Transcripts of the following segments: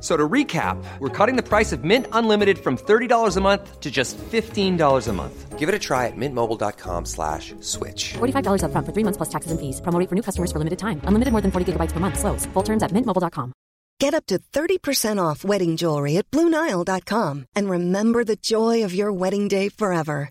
So to recap, we're cutting the price of Mint Unlimited from $30 a month to just $15 a month. Give it a try at mintmobile.com slash switch. $45 upfront for three months plus taxes and fees. Promo rate for new customers for limited time. Unlimited more than 40 gigabytes per month. Slows. Full terms at mintmobile.com. Get up to 30% off wedding jewelry at BlueNile.com and remember the joy of your wedding day forever.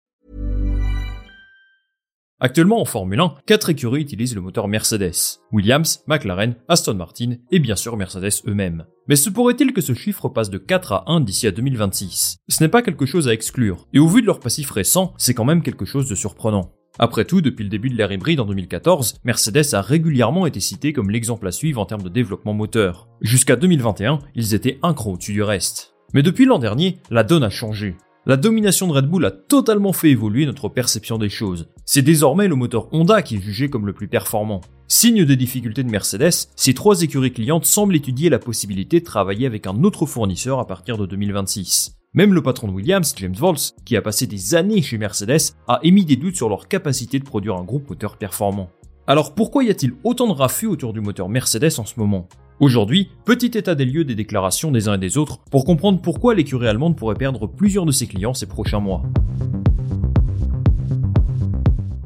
Actuellement en Formule 1, quatre écuries utilisent le moteur Mercedes. Williams, McLaren, Aston Martin et bien sûr Mercedes eux-mêmes. Mais se pourrait-il que ce chiffre passe de 4 à 1 d'ici à 2026 Ce n'est pas quelque chose à exclure, et au vu de leur passif récent, c'est quand même quelque chose de surprenant. Après tout, depuis le début de l'ère hybride en 2014, Mercedes a régulièrement été cité comme l'exemple à suivre en termes de développement moteur. Jusqu'à 2021, ils étaient un cran au-dessus du reste. Mais depuis l'an dernier, la donne a changé. La domination de Red Bull a totalement fait évoluer notre perception des choses. C'est désormais le moteur Honda qui est jugé comme le plus performant. Signe des difficultés de Mercedes, ces trois écuries clientes semblent étudier la possibilité de travailler avec un autre fournisseur à partir de 2026. Même le patron de Williams, James Waltz, qui a passé des années chez Mercedes, a émis des doutes sur leur capacité de produire un groupe moteur performant. Alors pourquoi y a-t-il autant de raffus autour du moteur Mercedes en ce moment? Aujourd'hui, petit état des lieux des déclarations des uns et des autres pour comprendre pourquoi l'écurie allemande pourrait perdre plusieurs de ses clients ces prochains mois.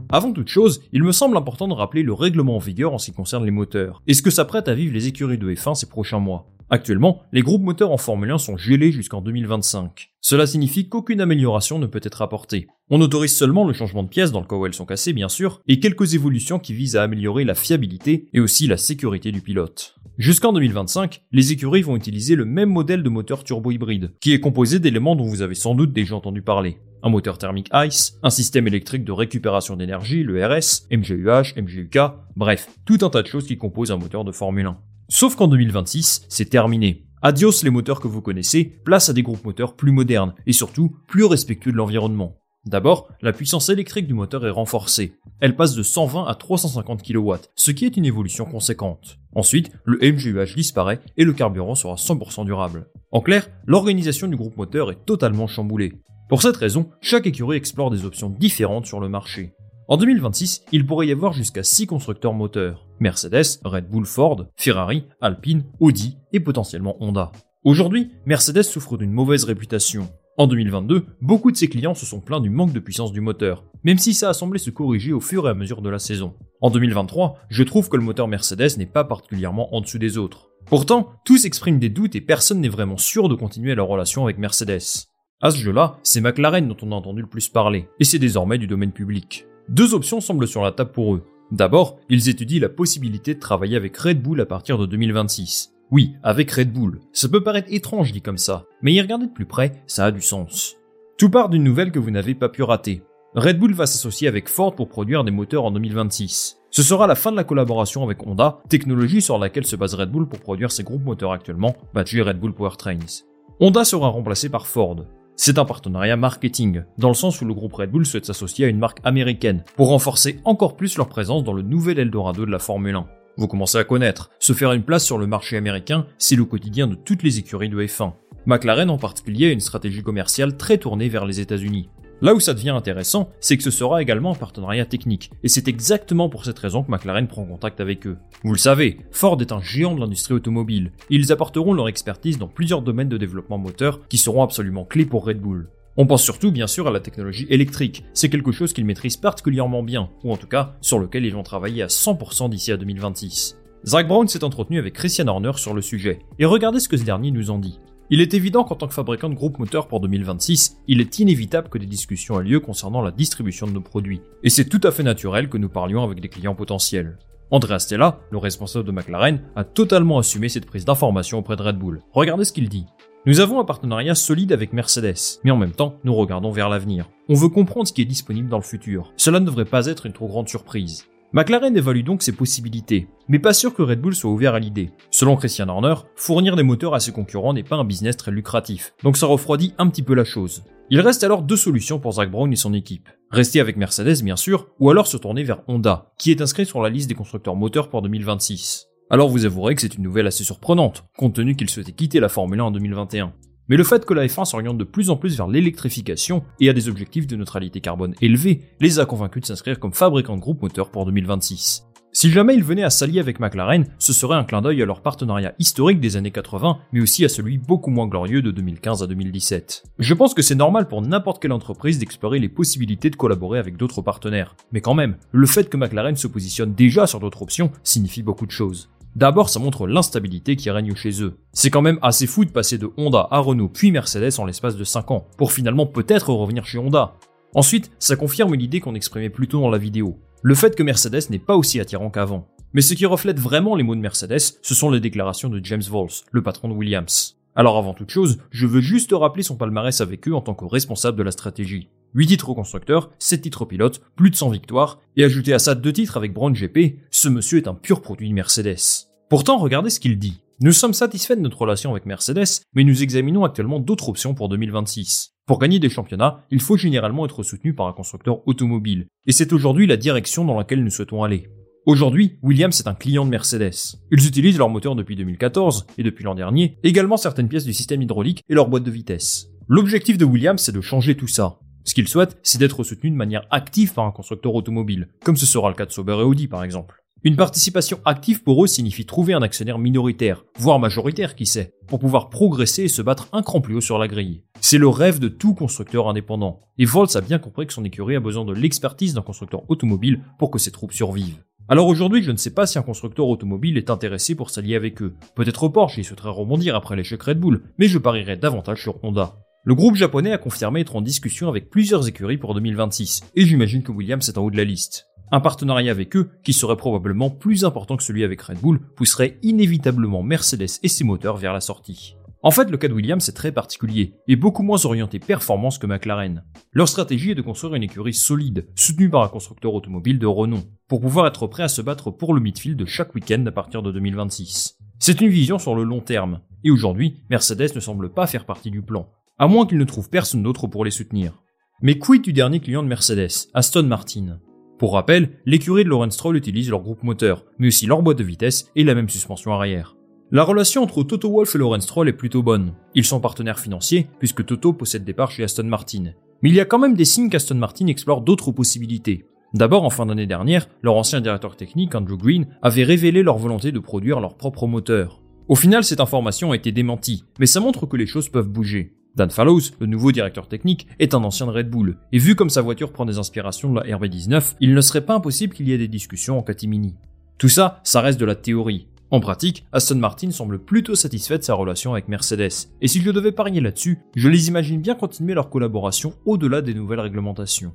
Avant toute chose, il me semble important de rappeler le règlement en vigueur en ce qui concerne les moteurs, et ce que s'apprête à vivre les écuries de F1 ces prochains mois? Actuellement, les groupes moteurs en Formule 1 sont gelés jusqu'en 2025. Cela signifie qu'aucune amélioration ne peut être apportée. On autorise seulement le changement de pièces dans le cas où elles sont cassées bien sûr, et quelques évolutions qui visent à améliorer la fiabilité et aussi la sécurité du pilote. Jusqu'en 2025, les écuries vont utiliser le même modèle de moteur turbo-hybride, qui est composé d'éléments dont vous avez sans doute déjà entendu parler. Un moteur thermique ICE, un système électrique de récupération d'énergie, le RS, MGUH, MGUK, bref, tout un tas de choses qui composent un moteur de Formule 1. Sauf qu'en 2026, c'est terminé. Adios les moteurs que vous connaissez, place à des groupes moteurs plus modernes et surtout plus respectueux de l'environnement. D'abord, la puissance électrique du moteur est renforcée. Elle passe de 120 à 350 kW, ce qui est une évolution conséquente. Ensuite, le MGUH disparaît et le carburant sera 100% durable. En clair, l'organisation du groupe moteur est totalement chamboulée. Pour cette raison, chaque écurie explore des options différentes sur le marché. En 2026, il pourrait y avoir jusqu'à 6 constructeurs moteurs. Mercedes, Red Bull, Ford, Ferrari, Alpine, Audi et potentiellement Honda. Aujourd'hui, Mercedes souffre d'une mauvaise réputation. En 2022, beaucoup de ses clients se sont plaints du manque de puissance du moteur, même si ça a semblé se corriger au fur et à mesure de la saison. En 2023, je trouve que le moteur Mercedes n'est pas particulièrement en dessous des autres. Pourtant, tous expriment des doutes et personne n'est vraiment sûr de continuer leur relation avec Mercedes. À ce jeu-là, c'est McLaren dont on a entendu le plus parler, et c'est désormais du domaine public. Deux options semblent sur la table pour eux. D'abord, ils étudient la possibilité de travailler avec Red Bull à partir de 2026. Oui, avec Red Bull. Ça peut paraître étrange dit comme ça, mais y regarder de plus près, ça a du sens. Tout part d'une nouvelle que vous n'avez pas pu rater. Red Bull va s'associer avec Ford pour produire des moteurs en 2026. Ce sera la fin de la collaboration avec Honda, technologie sur laquelle se base Red Bull pour produire ses groupes moteurs actuellement, battus Red Bull Powertrains. Honda sera remplacé par Ford. C'est un partenariat marketing, dans le sens où le groupe Red Bull souhaite s'associer à une marque américaine, pour renforcer encore plus leur présence dans le nouvel Eldorado de la Formule 1. Vous commencez à connaître, se faire une place sur le marché américain, c'est le quotidien de toutes les écuries de F1. McLaren en particulier a une stratégie commerciale très tournée vers les États-Unis. Là où ça devient intéressant, c'est que ce sera également un partenariat technique, et c'est exactement pour cette raison que McLaren prend contact avec eux. Vous le savez, Ford est un géant de l'industrie automobile, et ils apporteront leur expertise dans plusieurs domaines de développement moteur qui seront absolument clés pour Red Bull. On pense surtout bien sûr à la technologie électrique, c'est quelque chose qu'ils maîtrisent particulièrement bien, ou en tout cas sur lequel ils vont travailler à 100% d'ici à 2026. Zach Brown s'est entretenu avec Christian Horner sur le sujet, et regardez ce que ce dernier nous en dit. Il est évident qu'en tant que fabricant de groupe moteur pour 2026, il est inévitable que des discussions aient lieu concernant la distribution de nos produits, et c'est tout à fait naturel que nous parlions avec des clients potentiels. Andrea Stella, le responsable de McLaren, a totalement assumé cette prise d'information auprès de Red Bull. Regardez ce qu'il dit. Nous avons un partenariat solide avec Mercedes, mais en même temps, nous regardons vers l'avenir. On veut comprendre ce qui est disponible dans le futur. Cela ne devrait pas être une trop grande surprise. McLaren évalue donc ses possibilités, mais pas sûr que Red Bull soit ouvert à l'idée. Selon Christian Horner, fournir des moteurs à ses concurrents n'est pas un business très lucratif, donc ça refroidit un petit peu la chose. Il reste alors deux solutions pour Zach Brown et son équipe. Rester avec Mercedes bien sûr, ou alors se tourner vers Honda, qui est inscrit sur la liste des constructeurs moteurs pour 2026. Alors vous avouerez que c'est une nouvelle assez surprenante, compte tenu qu'il souhaitait quitter la Formule 1 en 2021. Mais le fait que la F1 s'oriente de plus en plus vers l'électrification et a des objectifs de neutralité carbone élevés les a convaincus de s'inscrire comme fabricant de groupe moteur pour 2026. Si jamais ils venaient à s'allier avec McLaren, ce serait un clin d'œil à leur partenariat historique des années 80, mais aussi à celui beaucoup moins glorieux de 2015 à 2017. Je pense que c'est normal pour n'importe quelle entreprise d'explorer les possibilités de collaborer avec d'autres partenaires. Mais quand même, le fait que McLaren se positionne déjà sur d'autres options signifie beaucoup de choses. D'abord, ça montre l'instabilité qui règne chez eux. C'est quand même assez fou de passer de Honda à Renault puis Mercedes en l'espace de 5 ans, pour finalement peut-être revenir chez Honda. Ensuite, ça confirme l'idée qu'on exprimait plus tôt dans la vidéo. Le fait que Mercedes n'est pas aussi attirant qu'avant. Mais ce qui reflète vraiment les mots de Mercedes, ce sont les déclarations de James Vols, le patron de Williams. Alors avant toute chose, je veux juste rappeler son palmarès avec eux en tant que responsable de la stratégie. 8 titres au constructeur, 7 titres au pilote, plus de 100 victoires, et ajouter à ça 2 titres avec Brown GP, ce monsieur est un pur produit de Mercedes. Pourtant, regardez ce qu'il dit. Nous sommes satisfaits de notre relation avec Mercedes, mais nous examinons actuellement d'autres options pour 2026. Pour gagner des championnats, il faut généralement être soutenu par un constructeur automobile, et c'est aujourd'hui la direction dans laquelle nous souhaitons aller. Aujourd'hui, Williams est un client de Mercedes. Ils utilisent leur moteur depuis 2014, et depuis l'an dernier, également certaines pièces du système hydraulique et leur boîte de vitesse. L'objectif de Williams, c'est de changer tout ça. Ce qu'il souhaite, c'est d'être soutenu de manière active par un constructeur automobile, comme ce sera le cas de Sauber et Audi par exemple. Une participation active pour eux signifie trouver un actionnaire minoritaire, voire majoritaire qui sait, pour pouvoir progresser et se battre un cran plus haut sur la grille. C'est le rêve de tout constructeur indépendant, et Volts a bien compris que son écurie a besoin de l'expertise d'un constructeur automobile pour que ses troupes survivent. Alors aujourd'hui, je ne sais pas si un constructeur automobile est intéressé pour s'allier avec eux. Peut-être Porsche, il souhaiterait rebondir après l'échec Red Bull, mais je parierais davantage sur Honda. Le groupe japonais a confirmé être en discussion avec plusieurs écuries pour 2026, et j'imagine que Williams est en haut de la liste. Un partenariat avec eux, qui serait probablement plus important que celui avec Red Bull, pousserait inévitablement Mercedes et ses moteurs vers la sortie. En fait, le cas de Williams est très particulier, et beaucoup moins orienté performance que McLaren. Leur stratégie est de construire une écurie solide, soutenue par un constructeur automobile de renom, pour pouvoir être prêt à se battre pour le midfield chaque week-end à partir de 2026. C'est une vision sur le long terme, et aujourd'hui, Mercedes ne semble pas faire partie du plan, à moins qu'ils ne trouvent personne d'autre pour les soutenir. Mais quid du dernier client de Mercedes, Aston Martin? Pour rappel, l'écurie de Lawrence Stroll utilise leur groupe moteur, mais aussi leur boîte de vitesse et la même suspension arrière. La relation entre Toto Wolff et Lawrence Stroll est plutôt bonne. Ils sont partenaires financiers, puisque Toto possède des parts chez Aston Martin. Mais il y a quand même des signes qu'Aston Martin explore d'autres possibilités. D'abord, en fin d'année dernière, leur ancien directeur technique, Andrew Green, avait révélé leur volonté de produire leur propre moteur. Au final, cette information a été démentie, mais ça montre que les choses peuvent bouger. Dan Fallows, le nouveau directeur technique, est un ancien de Red Bull, et vu comme sa voiture prend des inspirations de la RB19, il ne serait pas impossible qu'il y ait des discussions en catimini. Tout ça, ça reste de la théorie. En pratique, Aston Martin semble plutôt satisfait de sa relation avec Mercedes, et si je devais parier là-dessus, je les imagine bien continuer leur collaboration au-delà des nouvelles réglementations.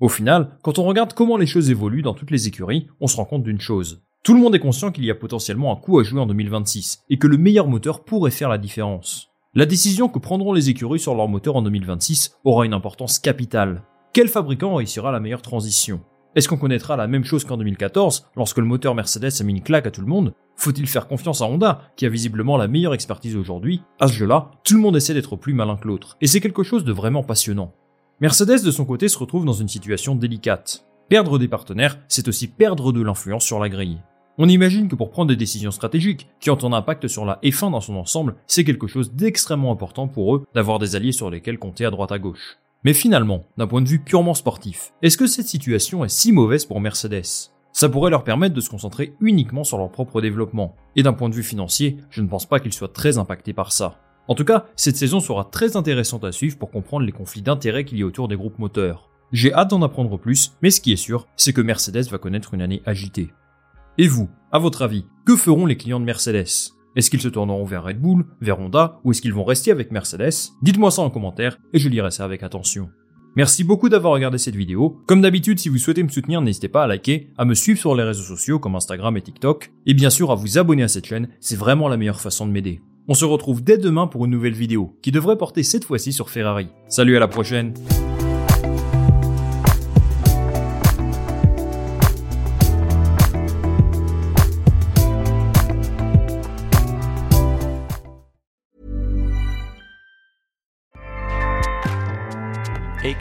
Au final, quand on regarde comment les choses évoluent dans toutes les écuries, on se rend compte d'une chose. Tout le monde est conscient qu'il y a potentiellement un coup à jouer en 2026, et que le meilleur moteur pourrait faire la différence. La décision que prendront les écuries sur leur moteur en 2026 aura une importance capitale. Quel fabricant réussira la meilleure transition? Est-ce qu'on connaîtra la même chose qu'en 2014, lorsque le moteur Mercedes a mis une claque à tout le monde? Faut-il faire confiance à Honda, qui a visiblement la meilleure expertise aujourd'hui? À ce jeu-là, tout le monde essaie d'être plus malin que l'autre, et c'est quelque chose de vraiment passionnant. Mercedes de son côté se retrouve dans une situation délicate. Perdre des partenaires, c'est aussi perdre de l'influence sur la grille. On imagine que pour prendre des décisions stratégiques qui ont un impact sur la F1 dans son ensemble, c'est quelque chose d'extrêmement important pour eux d'avoir des alliés sur lesquels compter à droite à gauche. Mais finalement, d'un point de vue purement sportif, est-ce que cette situation est si mauvaise pour Mercedes? Ça pourrait leur permettre de se concentrer uniquement sur leur propre développement. Et d'un point de vue financier, je ne pense pas qu'ils soient très impactés par ça. En tout cas, cette saison sera très intéressante à suivre pour comprendre les conflits d'intérêts qu'il y a autour des groupes moteurs. J'ai hâte d'en apprendre plus, mais ce qui est sûr, c'est que Mercedes va connaître une année agitée. Et vous, à votre avis, que feront les clients de Mercedes? Est-ce qu'ils se tourneront vers Red Bull, vers Honda, ou est-ce qu'ils vont rester avec Mercedes? Dites-moi ça en commentaire et je lirai ça avec attention. Merci beaucoup d'avoir regardé cette vidéo. Comme d'habitude, si vous souhaitez me soutenir, n'hésitez pas à liker, à me suivre sur les réseaux sociaux comme Instagram et TikTok, et bien sûr à vous abonner à cette chaîne, c'est vraiment la meilleure façon de m'aider. On se retrouve dès demain pour une nouvelle vidéo, qui devrait porter cette fois-ci sur Ferrari. Salut à la prochaine